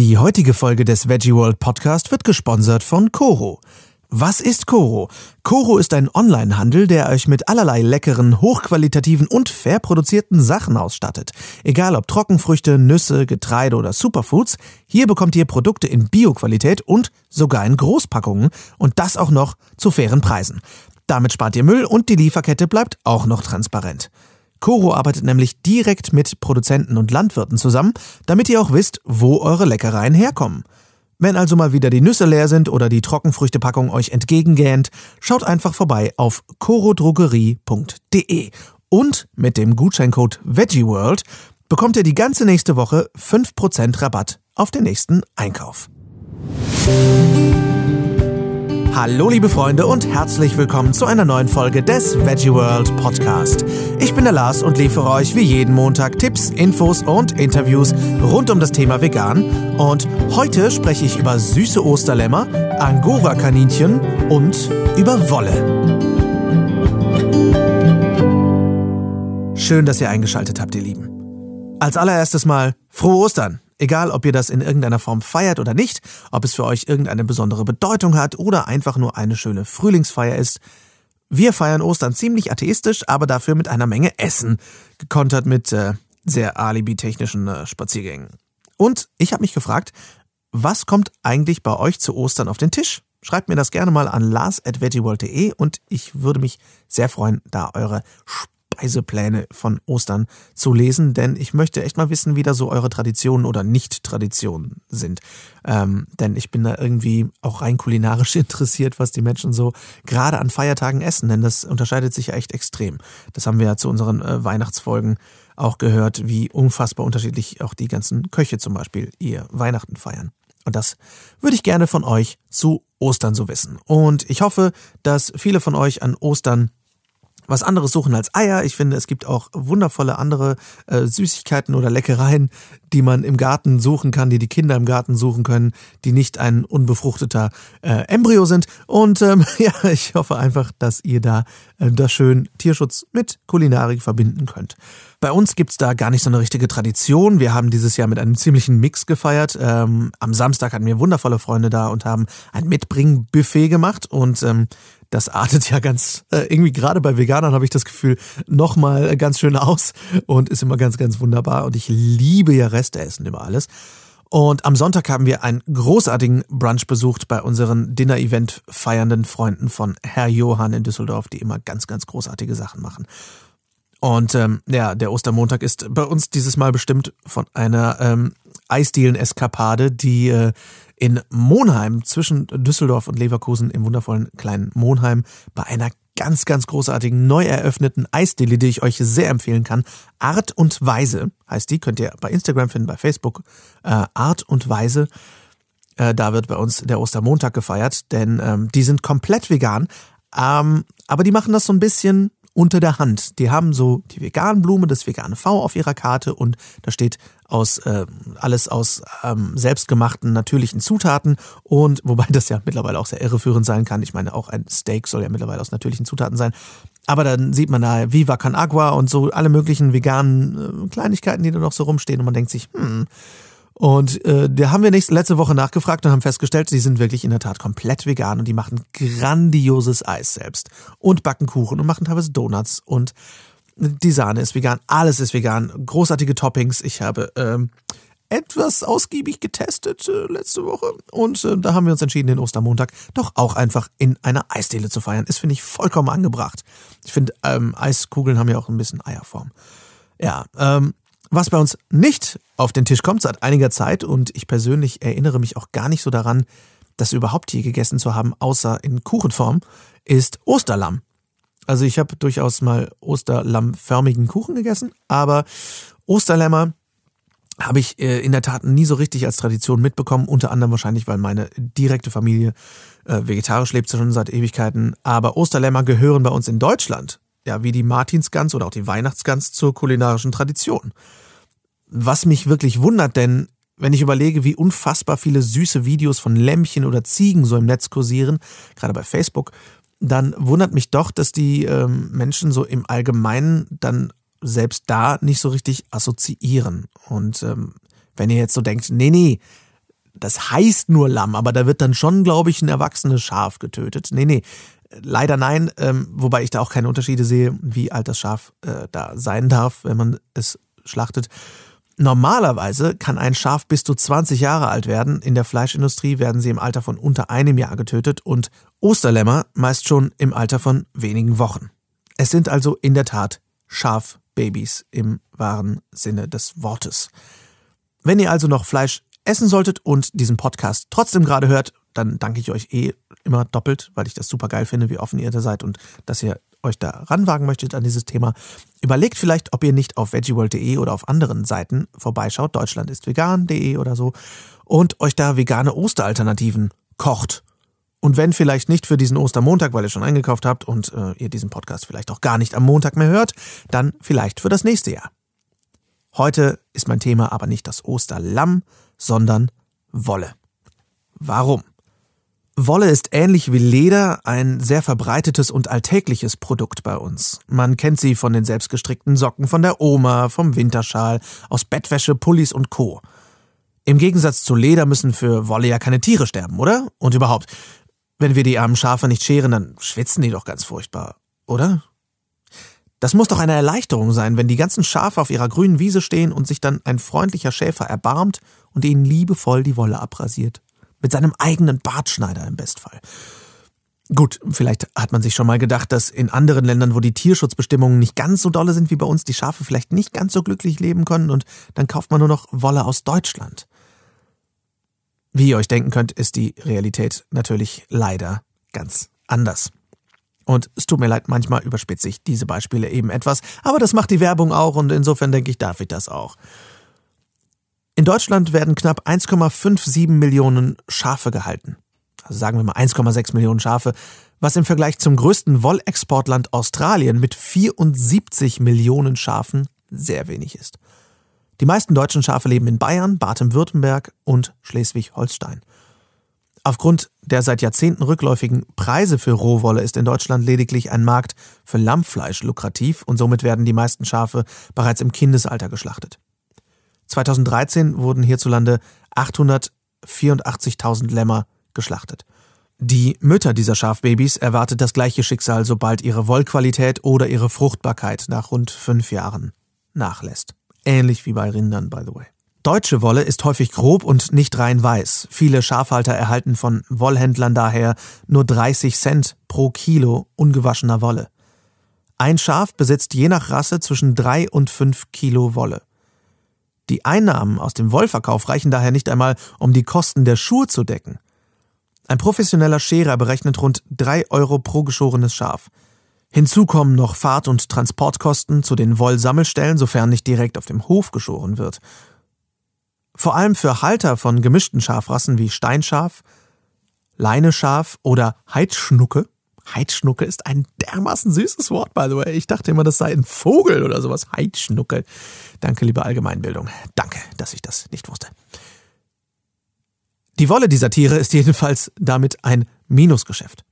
Die heutige Folge des Veggie World Podcast wird gesponsert von Coro. Was ist Coro? Coro ist ein Onlinehandel, der euch mit allerlei leckeren, hochqualitativen und fair produzierten Sachen ausstattet. Egal ob Trockenfrüchte, Nüsse, Getreide oder Superfoods, hier bekommt ihr Produkte in Bioqualität und sogar in Großpackungen und das auch noch zu fairen Preisen. Damit spart ihr Müll und die Lieferkette bleibt auch noch transparent. Coro arbeitet nämlich direkt mit Produzenten und Landwirten zusammen, damit ihr auch wisst, wo eure Leckereien herkommen. Wenn also mal wieder die Nüsse leer sind oder die Trockenfrüchtepackung euch entgegengähnt, schaut einfach vorbei auf corodrogerie.de und mit dem Gutscheincode VeggieWorld bekommt ihr die ganze nächste Woche 5% Rabatt auf den nächsten Einkauf. Hallo liebe Freunde und herzlich willkommen zu einer neuen Folge des Veggie World Podcast. Ich bin der Lars und liefere euch wie jeden Montag Tipps, Infos und Interviews rund um das Thema Vegan. Und heute spreche ich über süße Osterlämmer, Angora-Kaninchen und über Wolle. Schön, dass ihr eingeschaltet habt, ihr Lieben. Als allererstes mal frohe Ostern. Egal, ob ihr das in irgendeiner Form feiert oder nicht, ob es für euch irgendeine besondere Bedeutung hat oder einfach nur eine schöne Frühlingsfeier ist. Wir feiern Ostern ziemlich atheistisch, aber dafür mit einer Menge Essen, gekontert mit äh, sehr alibi-technischen äh, Spaziergängen. Und ich habe mich gefragt, was kommt eigentlich bei euch zu Ostern auf den Tisch? Schreibt mir das gerne mal an lars.veggieworld.de und ich würde mich sehr freuen, da eure Speisepläne von Ostern zu lesen, denn ich möchte echt mal wissen, wie da so eure Traditionen oder Nicht-Traditionen sind. Ähm, denn ich bin da irgendwie auch rein kulinarisch interessiert, was die Menschen so gerade an Feiertagen essen, denn das unterscheidet sich ja echt extrem. Das haben wir ja zu unseren äh, Weihnachtsfolgen auch gehört, wie unfassbar unterschiedlich auch die ganzen Köche zum Beispiel ihr Weihnachten feiern. Und das würde ich gerne von euch zu Ostern so wissen. Und ich hoffe, dass viele von euch an Ostern was anderes suchen als Eier. Ich finde, es gibt auch wundervolle andere äh, Süßigkeiten oder Leckereien, die man im Garten suchen kann, die die Kinder im Garten suchen können, die nicht ein unbefruchteter äh, Embryo sind. Und ähm, ja, ich hoffe einfach, dass ihr da äh, das schön Tierschutz mit Kulinarik verbinden könnt. Bei uns gibt's da gar nicht so eine richtige Tradition. Wir haben dieses Jahr mit einem ziemlichen Mix gefeiert. Ähm, am Samstag hatten wir wundervolle Freunde da und haben ein Mitbringbuffet gemacht. Und ähm, das artet ja ganz, äh, irgendwie gerade bei Veganern habe ich das Gefühl, nochmal ganz schön aus und ist immer ganz, ganz wunderbar. Und ich liebe ja Resteessen über alles. Und am Sonntag haben wir einen großartigen Brunch besucht bei unseren Dinner-Event feiernden Freunden von Herr Johann in Düsseldorf, die immer ganz, ganz großartige Sachen machen. Und ähm, ja, der Ostermontag ist bei uns dieses Mal bestimmt von einer ähm, Eisdielen-Eskapade, die äh, in Monheim zwischen Düsseldorf und Leverkusen im wundervollen kleinen Monheim bei einer ganz, ganz großartigen, neu eröffneten Eisdiele, die ich euch sehr empfehlen kann. Art und Weise heißt die, könnt ihr bei Instagram finden, bei Facebook. Äh, Art und Weise. Äh, da wird bei uns der Ostermontag gefeiert, denn ähm, die sind komplett vegan, ähm, aber die machen das so ein bisschen unter der Hand. Die haben so die Veganblume, das vegane V auf ihrer Karte und da steht aus äh, alles aus ähm, selbstgemachten natürlichen Zutaten und wobei das ja mittlerweile auch sehr irreführend sein kann. Ich meine, auch ein Steak soll ja mittlerweile aus natürlichen Zutaten sein. Aber dann sieht man da Viva Can Agua und so alle möglichen veganen äh, Kleinigkeiten, die da noch so rumstehen und man denkt sich, hm, und äh, da haben wir nächste, letzte Woche nachgefragt und haben festgestellt, sie sind wirklich in der Tat komplett vegan und die machen grandioses Eis selbst und backen Kuchen und machen teilweise Donuts und die Sahne ist vegan, alles ist vegan, großartige Toppings. Ich habe ähm, etwas ausgiebig getestet äh, letzte Woche und äh, da haben wir uns entschieden, den Ostermontag doch auch einfach in einer Eisdiele zu feiern. Ist, finde ich, vollkommen angebracht. Ich finde, ähm, Eiskugeln haben ja auch ein bisschen Eierform. Ja, ähm, was bei uns nicht auf den Tisch kommt seit einiger Zeit und ich persönlich erinnere mich auch gar nicht so daran, das überhaupt hier gegessen zu haben, außer in Kuchenform, ist Osterlamm. Also ich habe durchaus mal Osterlammförmigen Kuchen gegessen, aber Osterlämmer habe ich äh, in der Tat nie so richtig als Tradition mitbekommen, unter anderem wahrscheinlich, weil meine direkte Familie äh, vegetarisch lebt schon seit Ewigkeiten. Aber Osterlämmer gehören bei uns in Deutschland ja, wie die Martinsgans oder auch die Weihnachtsgans zur kulinarischen Tradition. Was mich wirklich wundert, denn wenn ich überlege, wie unfassbar viele süße Videos von Lämmchen oder Ziegen so im Netz kursieren, gerade bei Facebook, dann wundert mich doch, dass die ähm, Menschen so im Allgemeinen dann selbst da nicht so richtig assoziieren. Und ähm, wenn ihr jetzt so denkt, nee, nee, das heißt nur Lamm, aber da wird dann schon, glaube ich, ein erwachsenes Schaf getötet. Nee, nee, leider nein, ähm, wobei ich da auch keine Unterschiede sehe, wie alt das Schaf äh, da sein darf, wenn man es schlachtet. Normalerweise kann ein Schaf bis zu 20 Jahre alt werden. In der Fleischindustrie werden sie im Alter von unter einem Jahr getötet und Osterlämmer meist schon im Alter von wenigen Wochen. Es sind also in der Tat Schafbabys im wahren Sinne des Wortes. Wenn ihr also noch Fleisch essen solltet und diesen Podcast trotzdem gerade hört, dann danke ich euch eh immer doppelt, weil ich das super geil finde, wie offen ihr da seid und dass ihr euch da ranwagen möchtet an dieses Thema. Überlegt vielleicht, ob ihr nicht auf veggieworld.de oder auf anderen Seiten vorbeischaut, deutschlandistvegan.de oder so, und euch da vegane Osteralternativen kocht. Und wenn vielleicht nicht für diesen Ostermontag, weil ihr schon eingekauft habt und äh, ihr diesen Podcast vielleicht auch gar nicht am Montag mehr hört, dann vielleicht für das nächste Jahr. Heute ist mein Thema aber nicht das Osterlamm, sondern Wolle. Warum? Wolle ist ähnlich wie Leder ein sehr verbreitetes und alltägliches Produkt bei uns. Man kennt sie von den selbstgestrickten Socken von der Oma, vom Winterschal, aus Bettwäsche, Pullis und Co. Im Gegensatz zu Leder müssen für Wolle ja keine Tiere sterben, oder? Und überhaupt, wenn wir die armen Schafe nicht scheren, dann schwitzen die doch ganz furchtbar, oder? Das muss doch eine Erleichterung sein, wenn die ganzen Schafe auf ihrer grünen Wiese stehen und sich dann ein freundlicher Schäfer erbarmt und ihnen liebevoll die Wolle abrasiert. Mit seinem eigenen Bartschneider im Bestfall. Gut, vielleicht hat man sich schon mal gedacht, dass in anderen Ländern, wo die Tierschutzbestimmungen nicht ganz so dolle sind wie bei uns, die Schafe vielleicht nicht ganz so glücklich leben können und dann kauft man nur noch Wolle aus Deutschland. Wie ihr euch denken könnt, ist die Realität natürlich leider ganz anders. Und es tut mir leid, manchmal überspitze ich diese Beispiele eben etwas, aber das macht die Werbung auch und insofern denke ich, darf ich das auch. In Deutschland werden knapp 1,57 Millionen Schafe gehalten. Also sagen wir mal 1,6 Millionen Schafe, was im Vergleich zum größten Wollexportland Australien mit 74 Millionen Schafen sehr wenig ist. Die meisten deutschen Schafe leben in Bayern, Baden-Württemberg und Schleswig-Holstein. Aufgrund der seit Jahrzehnten rückläufigen Preise für Rohwolle ist in Deutschland lediglich ein Markt für Lammfleisch lukrativ und somit werden die meisten Schafe bereits im Kindesalter geschlachtet. 2013 wurden hierzulande 884.000 Lämmer geschlachtet. Die Mütter dieser Schafbabys erwartet das gleiche Schicksal, sobald ihre Wollqualität oder ihre Fruchtbarkeit nach rund fünf Jahren nachlässt. Ähnlich wie bei Rindern, by the way. Deutsche Wolle ist häufig grob und nicht rein weiß. Viele Schafhalter erhalten von Wollhändlern daher nur 30 Cent pro Kilo ungewaschener Wolle. Ein Schaf besitzt je nach Rasse zwischen drei und fünf Kilo Wolle. Die Einnahmen aus dem Wollverkauf reichen daher nicht einmal, um die Kosten der Schuhe zu decken. Ein professioneller Scherer berechnet rund drei Euro pro geschorenes Schaf. Hinzu kommen noch Fahrt- und Transportkosten zu den Wollsammelstellen, sofern nicht direkt auf dem Hof geschoren wird. Vor allem für Halter von gemischten Schafrassen wie Steinschaf, Leineschaf oder Heidschnucke Heidschnucke ist ein dermaßen süßes Wort, by the way. Ich dachte immer, das sei ein Vogel oder sowas. Heidschnucke. Danke, liebe Allgemeinbildung. Danke, dass ich das nicht wusste. Die Wolle dieser Tiere ist jedenfalls damit ein Minusgeschäft.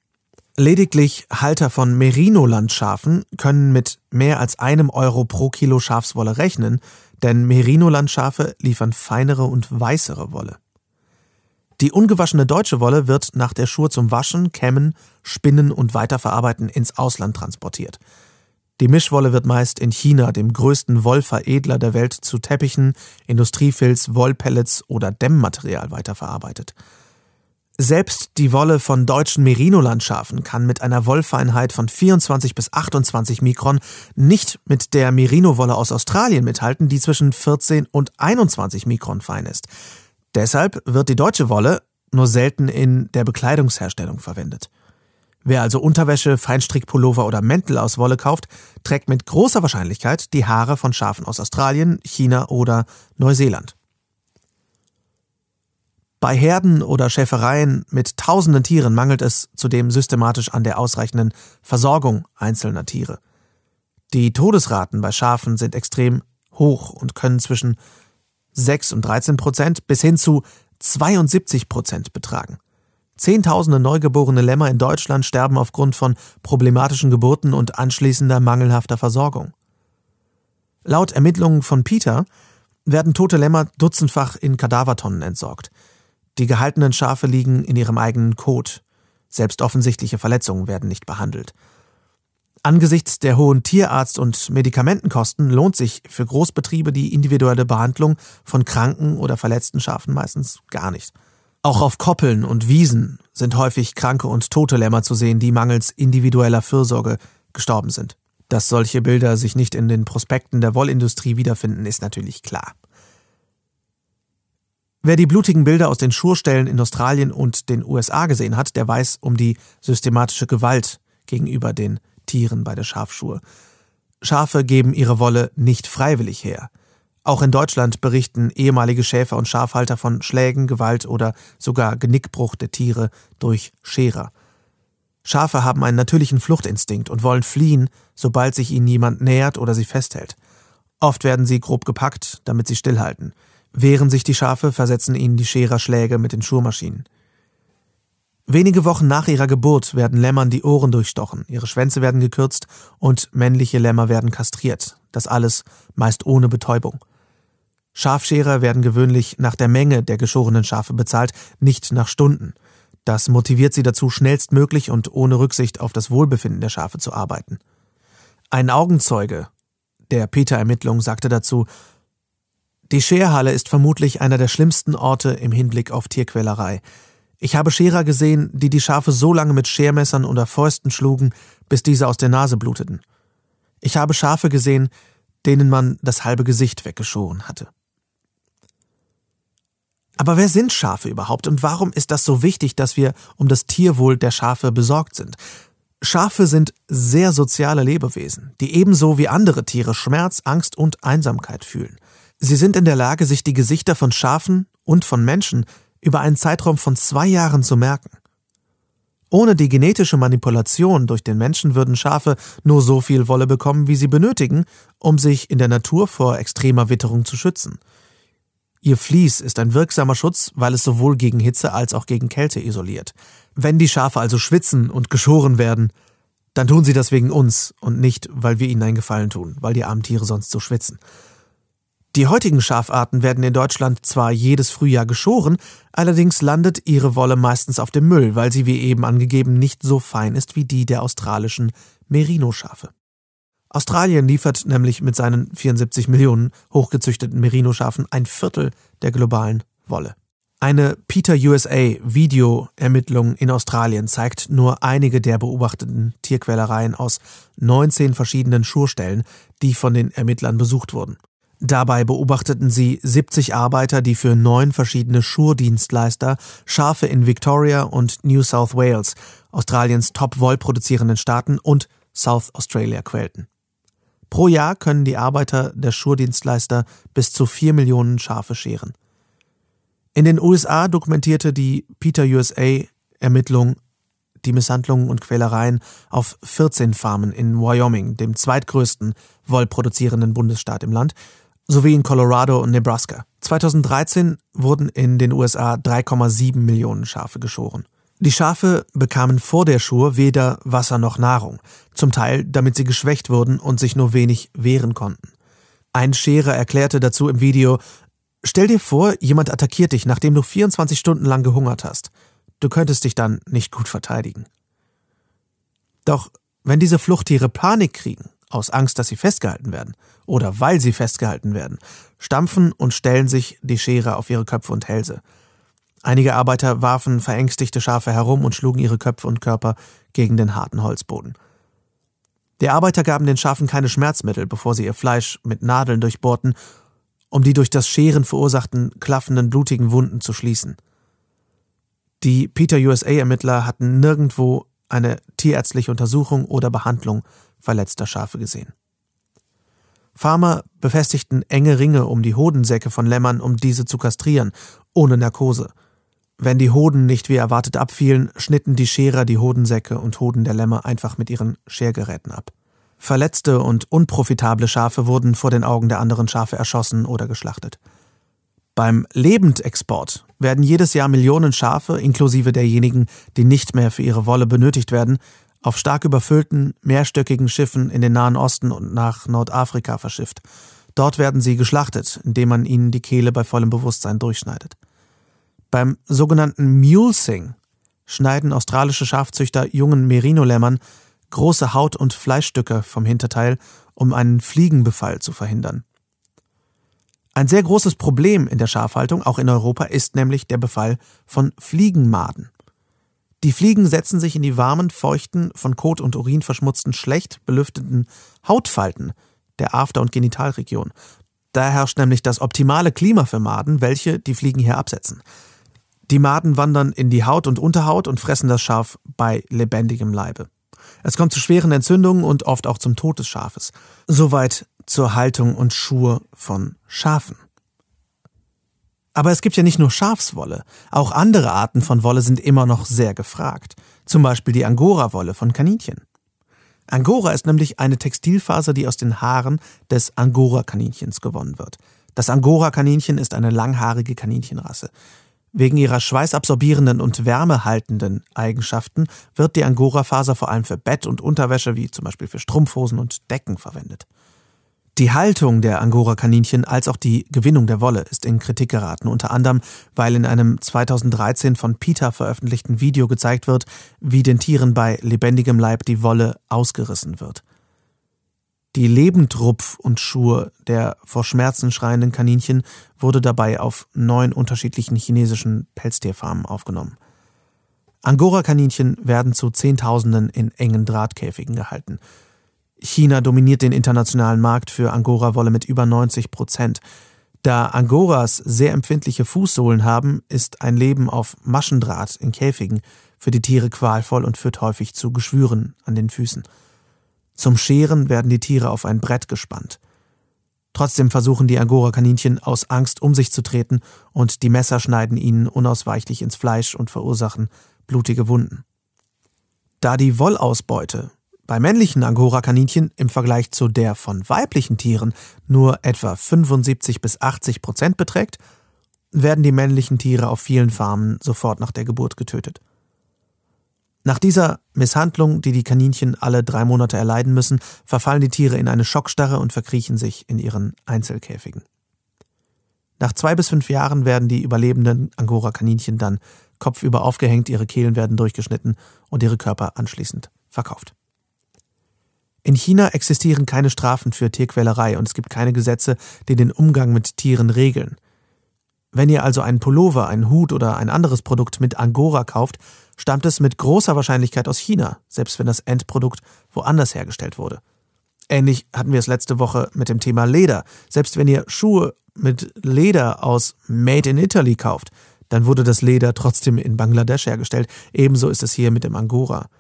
Lediglich Halter von Merino-Landschafen können mit mehr als einem Euro pro Kilo Schafswolle rechnen, denn Merino-Landschafe liefern feinere und weißere Wolle. Die ungewaschene deutsche Wolle wird nach der Schur zum Waschen, Kämmen, Spinnen und Weiterverarbeiten ins Ausland transportiert. Die Mischwolle wird meist in China, dem größten Wollveredler der Welt, zu Teppichen, Industriefilz, Wollpellets oder Dämmmaterial weiterverarbeitet. Selbst die Wolle von deutschen Merino-Landschafen kann mit einer Wollfeinheit von 24 bis 28 Mikron nicht mit der Merino-Wolle aus Australien mithalten, die zwischen 14 und 21 Mikron fein ist. Deshalb wird die deutsche Wolle nur selten in der Bekleidungsherstellung verwendet. Wer also Unterwäsche, Feinstrickpullover oder Mäntel aus Wolle kauft, trägt mit großer Wahrscheinlichkeit die Haare von Schafen aus Australien, China oder Neuseeland. Bei Herden oder Schäfereien mit tausenden Tieren mangelt es zudem systematisch an der ausreichenden Versorgung einzelner Tiere. Die Todesraten bei Schafen sind extrem hoch und können zwischen 6 und 13 Prozent bis hin zu 72 Prozent betragen. Zehntausende neugeborene Lämmer in Deutschland sterben aufgrund von problematischen Geburten und anschließender mangelhafter Versorgung. Laut Ermittlungen von Peter werden tote Lämmer dutzendfach in Kadavertonnen entsorgt. Die gehaltenen Schafe liegen in ihrem eigenen Kot. Selbst offensichtliche Verletzungen werden nicht behandelt. Angesichts der hohen Tierarzt- und Medikamentenkosten lohnt sich für Großbetriebe die individuelle Behandlung von kranken oder verletzten Schafen meistens gar nicht. Auch auf Koppeln und Wiesen sind häufig kranke und tote Lämmer zu sehen, die mangels individueller Fürsorge gestorben sind. Dass solche Bilder sich nicht in den Prospekten der Wollindustrie wiederfinden, ist natürlich klar. Wer die blutigen Bilder aus den Schurstellen in Australien und den USA gesehen hat, der weiß um die systematische Gewalt gegenüber den Tieren bei der Schafschur. Schafe geben ihre Wolle nicht freiwillig her. Auch in Deutschland berichten ehemalige Schäfer und Schafhalter von Schlägen, Gewalt oder sogar Genickbruch der Tiere durch Scherer. Schafe haben einen natürlichen Fluchtinstinkt und wollen fliehen, sobald sich ihnen jemand nähert oder sie festhält. Oft werden sie grob gepackt, damit sie stillhalten. Wehren sich die Schafe, versetzen ihnen die Scherer Schläge mit den Schurmaschinen. Wenige Wochen nach ihrer Geburt werden Lämmern die Ohren durchstochen, ihre Schwänze werden gekürzt und männliche Lämmer werden kastriert. Das alles meist ohne Betäubung. Schafscherer werden gewöhnlich nach der Menge der geschorenen Schafe bezahlt, nicht nach Stunden. Das motiviert sie dazu, schnellstmöglich und ohne Rücksicht auf das Wohlbefinden der Schafe zu arbeiten. Ein Augenzeuge der Peter-Ermittlung sagte dazu, die Scherhalle ist vermutlich einer der schlimmsten Orte im Hinblick auf Tierquälerei. Ich habe Scherer gesehen, die die Schafe so lange mit Schermessern oder Fäusten schlugen, bis diese aus der Nase bluteten. Ich habe Schafe gesehen, denen man das halbe Gesicht weggeschoren hatte. Aber wer sind Schafe überhaupt und warum ist das so wichtig, dass wir um das Tierwohl der Schafe besorgt sind? Schafe sind sehr soziale Lebewesen, die ebenso wie andere Tiere Schmerz, Angst und Einsamkeit fühlen. Sie sind in der Lage, sich die Gesichter von Schafen und von Menschen über einen Zeitraum von zwei Jahren zu merken. Ohne die genetische Manipulation durch den Menschen würden Schafe nur so viel Wolle bekommen, wie sie benötigen, um sich in der Natur vor extremer Witterung zu schützen. Ihr Vlies ist ein wirksamer Schutz, weil es sowohl gegen Hitze als auch gegen Kälte isoliert. Wenn die Schafe also schwitzen und geschoren werden, dann tun sie das wegen uns und nicht, weil wir ihnen einen Gefallen tun, weil die armen Tiere sonst so schwitzen. Die heutigen Schafarten werden in Deutschland zwar jedes Frühjahr geschoren, allerdings landet ihre Wolle meistens auf dem Müll, weil sie wie eben angegeben nicht so fein ist wie die der australischen Merino-Schafe. Australien liefert nämlich mit seinen 74 Millionen hochgezüchteten Merino-Schafen ein Viertel der globalen Wolle. Eine Peter USA Videoermittlung in Australien zeigt nur einige der beobachteten Tierquälereien aus 19 verschiedenen Schurstellen, die von den Ermittlern besucht wurden. Dabei beobachteten sie 70 Arbeiter, die für neun verschiedene Schurdienstleister Schafe in Victoria und New South Wales, Australiens Top-Woll-produzierenden Staaten und South Australia quälten. Pro Jahr können die Arbeiter der Schurdienstleister bis zu vier Millionen Schafe scheren. In den USA dokumentierte die Peter USA Ermittlung die Misshandlungen und Quälereien auf 14 Farmen in Wyoming, dem zweitgrößten wollproduzierenden Bundesstaat im Land, sowie in Colorado und Nebraska. 2013 wurden in den USA 3,7 Millionen Schafe geschoren. Die Schafe bekamen vor der Schur weder Wasser noch Nahrung, zum Teil damit sie geschwächt wurden und sich nur wenig wehren konnten. Ein Scherer erklärte dazu im Video, Stell dir vor, jemand attackiert dich, nachdem du 24 Stunden lang gehungert hast. Du könntest dich dann nicht gut verteidigen. Doch wenn diese Fluchttiere Panik kriegen, aus Angst, dass sie festgehalten werden oder weil sie festgehalten werden, stampfen und stellen sich die Schere auf ihre Köpfe und Hälse. Einige Arbeiter warfen verängstigte Schafe herum und schlugen ihre Köpfe und Körper gegen den harten Holzboden. Die Arbeiter gaben den Schafen keine Schmerzmittel, bevor sie ihr Fleisch mit Nadeln durchbohrten, um die durch das Scheren verursachten klaffenden, blutigen Wunden zu schließen. Die Peter USA-Ermittler hatten nirgendwo eine tierärztliche Untersuchung oder Behandlung verletzter Schafe gesehen. Farmer befestigten enge Ringe um die Hodensäcke von Lämmern, um diese zu kastrieren, ohne Narkose. Wenn die Hoden nicht wie erwartet abfielen, schnitten die Scherer die Hodensäcke und Hoden der Lämmer einfach mit ihren Schergeräten ab. Verletzte und unprofitable Schafe wurden vor den Augen der anderen Schafe erschossen oder geschlachtet. Beim Lebendexport werden jedes Jahr Millionen Schafe, inklusive derjenigen, die nicht mehr für ihre Wolle benötigt werden, auf stark überfüllten, mehrstöckigen Schiffen in den Nahen Osten und nach Nordafrika verschifft. Dort werden sie geschlachtet, indem man ihnen die Kehle bei vollem Bewusstsein durchschneidet. Beim sogenannten Mulesing schneiden australische Schafzüchter jungen Merino-Lämmern große Haut- und Fleischstücke vom Hinterteil, um einen Fliegenbefall zu verhindern. Ein sehr großes Problem in der Schafhaltung, auch in Europa, ist nämlich der Befall von Fliegenmaden. Die Fliegen setzen sich in die warmen, feuchten, von Kot und Urin verschmutzten, schlecht belüfteten Hautfalten der After- und Genitalregion. Da herrscht nämlich das optimale Klima für Maden, welche die Fliegen hier absetzen. Die Maden wandern in die Haut und Unterhaut und fressen das Schaf bei lebendigem Leibe. Es kommt zu schweren Entzündungen und oft auch zum Tod des Schafes. Soweit zur Haltung und Schur von Schafen. Aber es gibt ja nicht nur Schafswolle, auch andere Arten von Wolle sind immer noch sehr gefragt. Zum Beispiel die Angora-Wolle von Kaninchen. Angora ist nämlich eine Textilfaser, die aus den Haaren des Angora-Kaninchens gewonnen wird. Das Angora-Kaninchen ist eine langhaarige Kaninchenrasse. Wegen ihrer schweißabsorbierenden und wärmehaltenden Eigenschaften wird die Angora-Faser vor allem für Bett und Unterwäsche wie zum Beispiel für Strumpfhosen und Decken verwendet. Die Haltung der Angora-Kaninchen als auch die Gewinnung der Wolle ist in Kritik geraten, unter anderem, weil in einem 2013 von PETA veröffentlichten Video gezeigt wird, wie den Tieren bei lebendigem Leib die Wolle ausgerissen wird. Die Lebendrupf und Schur der vor Schmerzen schreienden Kaninchen wurde dabei auf neun unterschiedlichen chinesischen Pelztierfarmen aufgenommen. Angora-Kaninchen werden zu Zehntausenden in engen Drahtkäfigen gehalten. China dominiert den internationalen Markt für Angora-Wolle mit über 90 Prozent. Da Angoras sehr empfindliche Fußsohlen haben, ist ein Leben auf Maschendraht in Käfigen für die Tiere qualvoll und führt häufig zu Geschwüren an den Füßen. Zum Scheren werden die Tiere auf ein Brett gespannt. Trotzdem versuchen die Angora-Kaninchen aus Angst um sich zu treten und die Messer schneiden ihnen unausweichlich ins Fleisch und verursachen blutige Wunden. Da die Wollausbeute bei männlichen Angora-Kaninchen im Vergleich zu der von weiblichen Tieren nur etwa 75 bis 80 Prozent beträgt, werden die männlichen Tiere auf vielen Farmen sofort nach der Geburt getötet. Nach dieser Misshandlung, die die Kaninchen alle drei Monate erleiden müssen, verfallen die Tiere in eine Schockstarre und verkriechen sich in ihren Einzelkäfigen. Nach zwei bis fünf Jahren werden die überlebenden Angora-Kaninchen dann kopfüber aufgehängt, ihre Kehlen werden durchgeschnitten und ihre Körper anschließend verkauft. In China existieren keine Strafen für Tierquälerei und es gibt keine Gesetze, die den Umgang mit Tieren regeln. Wenn ihr also einen Pullover, einen Hut oder ein anderes Produkt mit Angora kauft, stammt es mit großer Wahrscheinlichkeit aus China, selbst wenn das Endprodukt woanders hergestellt wurde. Ähnlich hatten wir es letzte Woche mit dem Thema Leder. Selbst wenn ihr Schuhe mit Leder aus Made in Italy kauft, dann wurde das Leder trotzdem in Bangladesch hergestellt. Ebenso ist es hier mit dem Angora.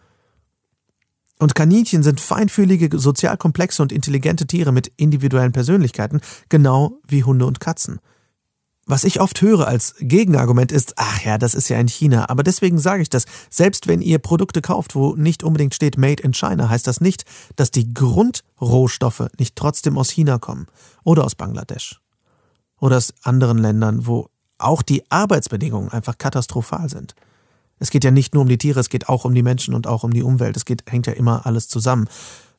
Und Kaninchen sind feinfühlige, sozial komplexe und intelligente Tiere mit individuellen Persönlichkeiten, genau wie Hunde und Katzen. Was ich oft höre als Gegenargument ist, ach ja, das ist ja in China. Aber deswegen sage ich das, selbst wenn ihr Produkte kauft, wo nicht unbedingt steht Made in China, heißt das nicht, dass die Grundrohstoffe nicht trotzdem aus China kommen oder aus Bangladesch oder aus anderen Ländern, wo auch die Arbeitsbedingungen einfach katastrophal sind. Es geht ja nicht nur um die Tiere, es geht auch um die Menschen und auch um die Umwelt. Es geht, hängt ja immer alles zusammen.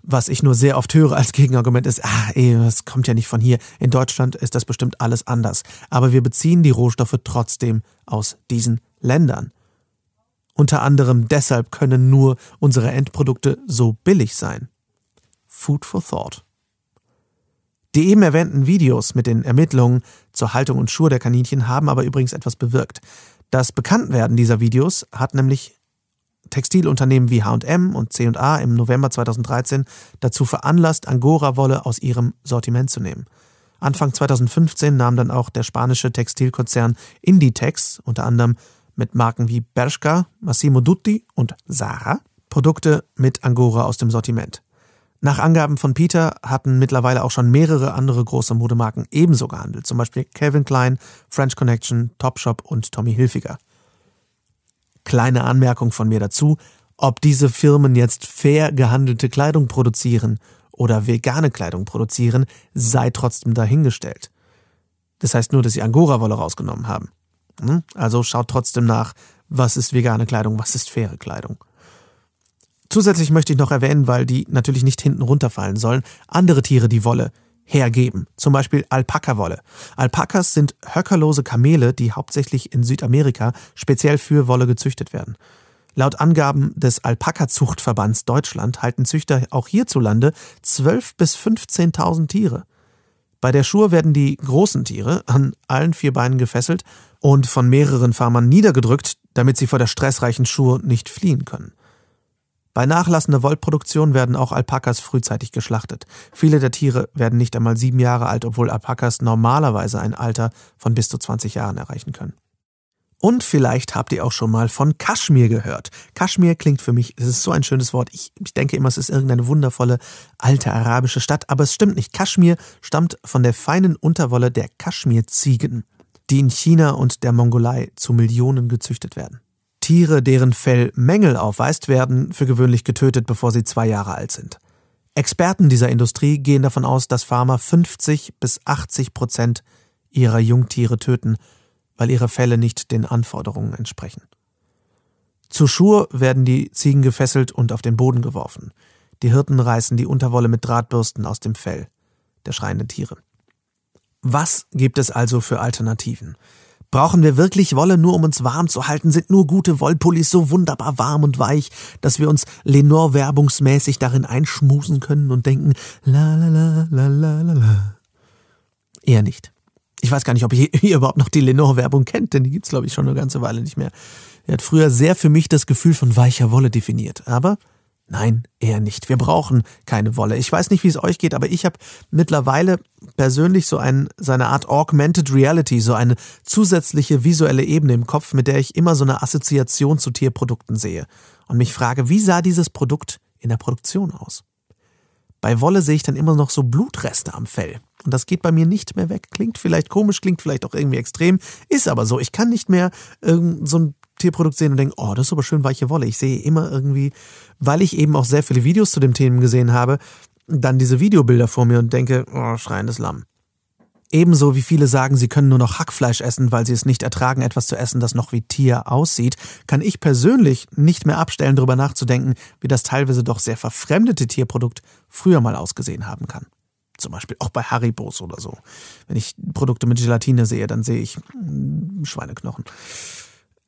Was ich nur sehr oft höre als Gegenargument ist, ah, ey, das kommt ja nicht von hier. In Deutschland ist das bestimmt alles anders. Aber wir beziehen die Rohstoffe trotzdem aus diesen Ländern. Unter anderem deshalb können nur unsere Endprodukte so billig sein. Food for Thought. Die eben erwähnten Videos mit den Ermittlungen zur Haltung und Schur der Kaninchen haben aber übrigens etwas bewirkt. Das Bekanntwerden dieser Videos hat nämlich Textilunternehmen wie H&M und C&A im November 2013 dazu veranlasst, Angora-Wolle aus ihrem Sortiment zu nehmen. Anfang 2015 nahm dann auch der spanische Textilkonzern Inditex, unter anderem mit Marken wie Bershka, Massimo Dutti und Zara, Produkte mit Angora aus dem Sortiment. Nach Angaben von Peter hatten mittlerweile auch schon mehrere andere große Modemarken ebenso gehandelt, zum Beispiel Calvin Klein, French Connection, Topshop und Tommy Hilfiger. Kleine Anmerkung von mir dazu, ob diese Firmen jetzt fair gehandelte Kleidung produzieren oder vegane Kleidung produzieren, sei trotzdem dahingestellt. Das heißt nur, dass sie Angora-Wolle rausgenommen haben. Hm? Also schaut trotzdem nach, was ist vegane Kleidung, was ist faire Kleidung. Zusätzlich möchte ich noch erwähnen, weil die natürlich nicht hinten runterfallen sollen, andere Tiere, die Wolle hergeben. Zum Beispiel Alpaka-Wolle. Alpakas sind höckerlose Kamele, die hauptsächlich in Südamerika speziell für Wolle gezüchtet werden. Laut Angaben des Alpaka-Zuchtverbands Deutschland halten Züchter auch hierzulande 12.000 bis 15.000 Tiere. Bei der Schur werden die großen Tiere an allen vier Beinen gefesselt und von mehreren Farmern niedergedrückt, damit sie vor der stressreichen Schur nicht fliehen können. Bei nachlassender Wollproduktion werden auch Alpakas frühzeitig geschlachtet. Viele der Tiere werden nicht einmal sieben Jahre alt, obwohl Alpakas normalerweise ein Alter von bis zu 20 Jahren erreichen können. Und vielleicht habt ihr auch schon mal von Kaschmir gehört. Kaschmir klingt für mich, es ist so ein schönes Wort. Ich, ich, denke immer, es ist irgendeine wundervolle alte arabische Stadt, aber es stimmt nicht. Kaschmir stammt von der feinen Unterwolle der Kaschmirziegen, die in China und der Mongolei zu Millionen gezüchtet werden. Tiere, deren Fell Mängel aufweist, werden für gewöhnlich getötet, bevor sie zwei Jahre alt sind. Experten dieser Industrie gehen davon aus, dass Farmer 50 bis 80 Prozent ihrer Jungtiere töten, weil ihre Felle nicht den Anforderungen entsprechen. Zur Schur werden die Ziegen gefesselt und auf den Boden geworfen. Die Hirten reißen die Unterwolle mit Drahtbürsten aus dem Fell der schreienden Tiere. Was gibt es also für Alternativen? Brauchen wir wirklich Wolle nur, um uns warm zu halten? Sind nur gute Wollpullis so wunderbar warm und weich, dass wir uns Lenore werbungsmäßig darin einschmusen können und denken, la la la la la la la? Eher nicht. Ich weiß gar nicht, ob ihr, überhaupt noch die Lenore-Werbung kennt, denn die gibt's glaube ich, schon eine ganze Weile nicht mehr. Er hat früher sehr für mich das Gefühl von weicher Wolle definiert. Aber nein, eher nicht. Wir brauchen keine Wolle. Ich weiß nicht, wie es euch geht, aber ich habe mittlerweile persönlich so ein, so eine Art Augmented Reality, so eine zusätzliche visuelle Ebene im Kopf, mit der ich immer so eine Assoziation zu Tierprodukten sehe und mich frage, wie sah dieses Produkt in der Produktion aus? Bei Wolle sehe ich dann immer noch so Blutreste am Fell. Und das geht bei mir nicht mehr weg. Klingt vielleicht komisch, klingt vielleicht auch irgendwie extrem, ist aber so. Ich kann nicht mehr irgend so ein Tierprodukt sehen und denken, oh, das ist aber schön weiche Wolle. Ich sehe immer irgendwie, weil ich eben auch sehr viele Videos zu dem Themen gesehen habe, dann diese Videobilder vor mir und denke, oh, schreiendes Lamm. Ebenso wie viele sagen, sie können nur noch Hackfleisch essen, weil sie es nicht ertragen, etwas zu essen, das noch wie Tier aussieht, kann ich persönlich nicht mehr abstellen, darüber nachzudenken, wie das teilweise doch sehr verfremdete Tierprodukt früher mal ausgesehen haben kann. Zum Beispiel auch bei Haribos oder so. Wenn ich Produkte mit Gelatine sehe, dann sehe ich hm, Schweineknochen.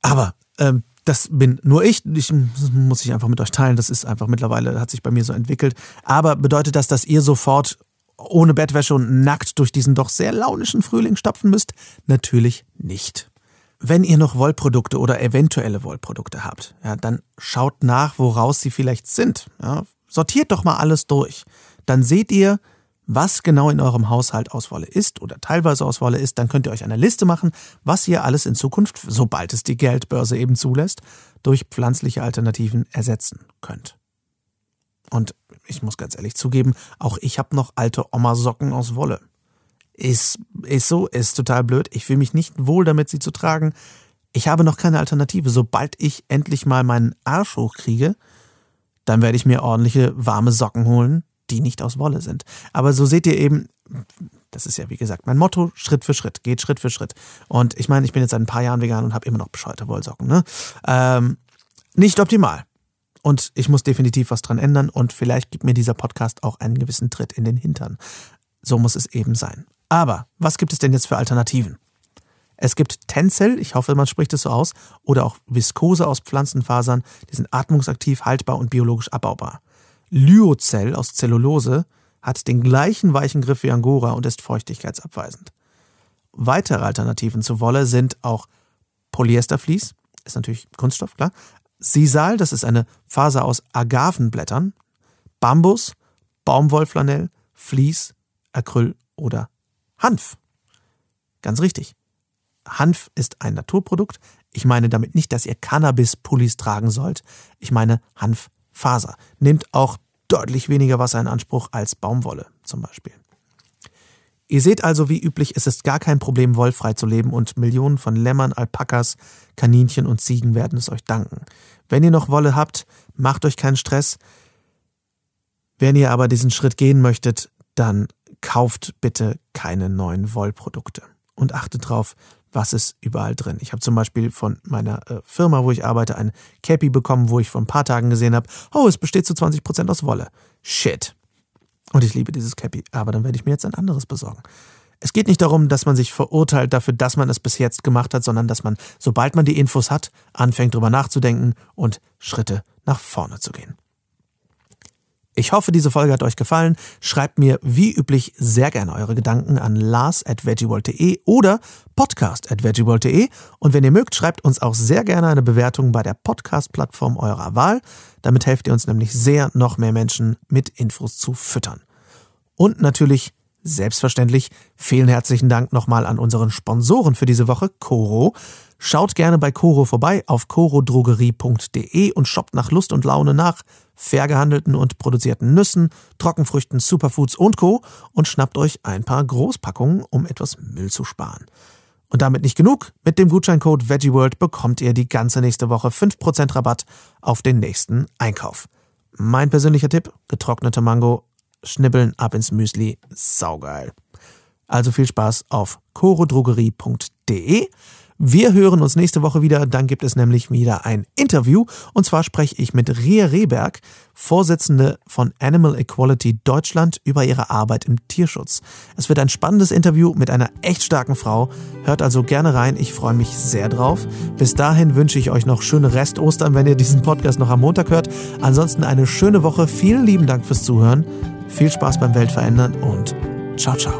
Aber ähm, das bin nur ich. Ich muss ich einfach mit euch teilen. Das ist einfach mittlerweile hat sich bei mir so entwickelt. Aber bedeutet das, dass ihr sofort ohne Bettwäsche und nackt durch diesen doch sehr launischen Frühling stapfen müsst? Natürlich nicht. Wenn ihr noch Wollprodukte oder eventuelle Wollprodukte habt, ja, dann schaut nach, woraus sie vielleicht sind. Ja, sortiert doch mal alles durch. Dann seht ihr, was genau in eurem Haushalt aus Wolle ist oder teilweise aus Wolle ist, dann könnt ihr euch eine Liste machen, was ihr alles in Zukunft, sobald es die Geldbörse eben zulässt, durch pflanzliche Alternativen ersetzen könnt. Und ich muss ganz ehrlich zugeben, auch ich habe noch alte Oma-Socken aus Wolle. Ist, ist so, ist total blöd. Ich fühle mich nicht wohl damit, sie zu tragen. Ich habe noch keine Alternative. Sobald ich endlich mal meinen Arsch hochkriege, dann werde ich mir ordentliche warme Socken holen, die nicht aus Wolle sind. Aber so seht ihr eben, das ist ja wie gesagt mein Motto, Schritt für Schritt, geht Schritt für Schritt. Und ich meine, ich bin jetzt seit ein paar Jahren vegan und habe immer noch bescheuerte Wollsocken. Ne? Ähm, nicht optimal. Und ich muss definitiv was dran ändern und vielleicht gibt mir dieser Podcast auch einen gewissen Tritt in den Hintern. So muss es eben sein. Aber was gibt es denn jetzt für Alternativen? Es gibt Tencel, ich hoffe, man spricht es so aus, oder auch Viskose aus Pflanzenfasern, die sind atmungsaktiv, haltbar und biologisch abbaubar. Lyocell aus Zellulose hat den gleichen weichen Griff wie Angora und ist feuchtigkeitsabweisend. Weitere Alternativen zu Wolle sind auch Polyestervlies, ist natürlich Kunststoff, klar, Sisal, das ist eine Faser aus Agavenblättern, Bambus, Baumwollflanell, Vlies, Acryl oder Hanf. Ganz richtig. Hanf ist ein Naturprodukt. Ich meine damit nicht, dass ihr Cannabis-Pullis tragen sollt. Ich meine Hanffaser. Nimmt auch deutlich weniger Wasser in Anspruch als Baumwolle zum Beispiel. Ihr seht also, wie üblich, es ist gar kein Problem, wollfrei zu leben und Millionen von Lämmern, Alpakas, Kaninchen und Ziegen werden es euch danken. Wenn ihr noch Wolle habt, macht euch keinen Stress. Wenn ihr aber diesen Schritt gehen möchtet, dann kauft bitte keine neuen Wollprodukte und achtet drauf, was ist überall drin. Ich habe zum Beispiel von meiner äh, Firma, wo ich arbeite, ein Cappy bekommen, wo ich vor ein paar Tagen gesehen habe, oh, es besteht zu 20% aus Wolle. Shit. Und ich liebe dieses Cappy, aber dann werde ich mir jetzt ein anderes besorgen. Es geht nicht darum, dass man sich verurteilt dafür, dass man es bis jetzt gemacht hat, sondern dass man, sobald man die Infos hat, anfängt drüber nachzudenken und Schritte nach vorne zu gehen. Ich hoffe, diese Folge hat euch gefallen. Schreibt mir wie üblich sehr gerne eure Gedanken an lars.veggieworld.de oder podcast.veggieworld.de. Und wenn ihr mögt, schreibt uns auch sehr gerne eine Bewertung bei der Podcast-Plattform eurer Wahl. Damit helft ihr uns nämlich sehr, noch mehr Menschen mit Infos zu füttern. Und natürlich Selbstverständlich vielen herzlichen Dank nochmal an unseren Sponsoren für diese Woche, Coro. Schaut gerne bei Coro vorbei auf corodrogerie.de und shoppt nach Lust und Laune nach fair gehandelten und produzierten Nüssen, Trockenfrüchten, Superfoods und Co. und schnappt euch ein paar Großpackungen, um etwas Müll zu sparen. Und damit nicht genug. Mit dem Gutscheincode VeggieWorld bekommt ihr die ganze nächste Woche 5% Rabatt auf den nächsten Einkauf. Mein persönlicher Tipp, getrocknete Mango schnibbeln ab ins Müsli. Saugeil. Also viel Spaß auf chorodrogerie.de. Wir hören uns nächste Woche wieder. Dann gibt es nämlich wieder ein Interview. Und zwar spreche ich mit Ria Rehberg, Vorsitzende von Animal Equality Deutschland, über ihre Arbeit im Tierschutz. Es wird ein spannendes Interview mit einer echt starken Frau. Hört also gerne rein. Ich freue mich sehr drauf. Bis dahin wünsche ich euch noch schöne Rest-Ostern, wenn ihr diesen Podcast noch am Montag hört. Ansonsten eine schöne Woche. Vielen lieben Dank fürs Zuhören. Viel Spaß beim Weltverändern und ciao, ciao.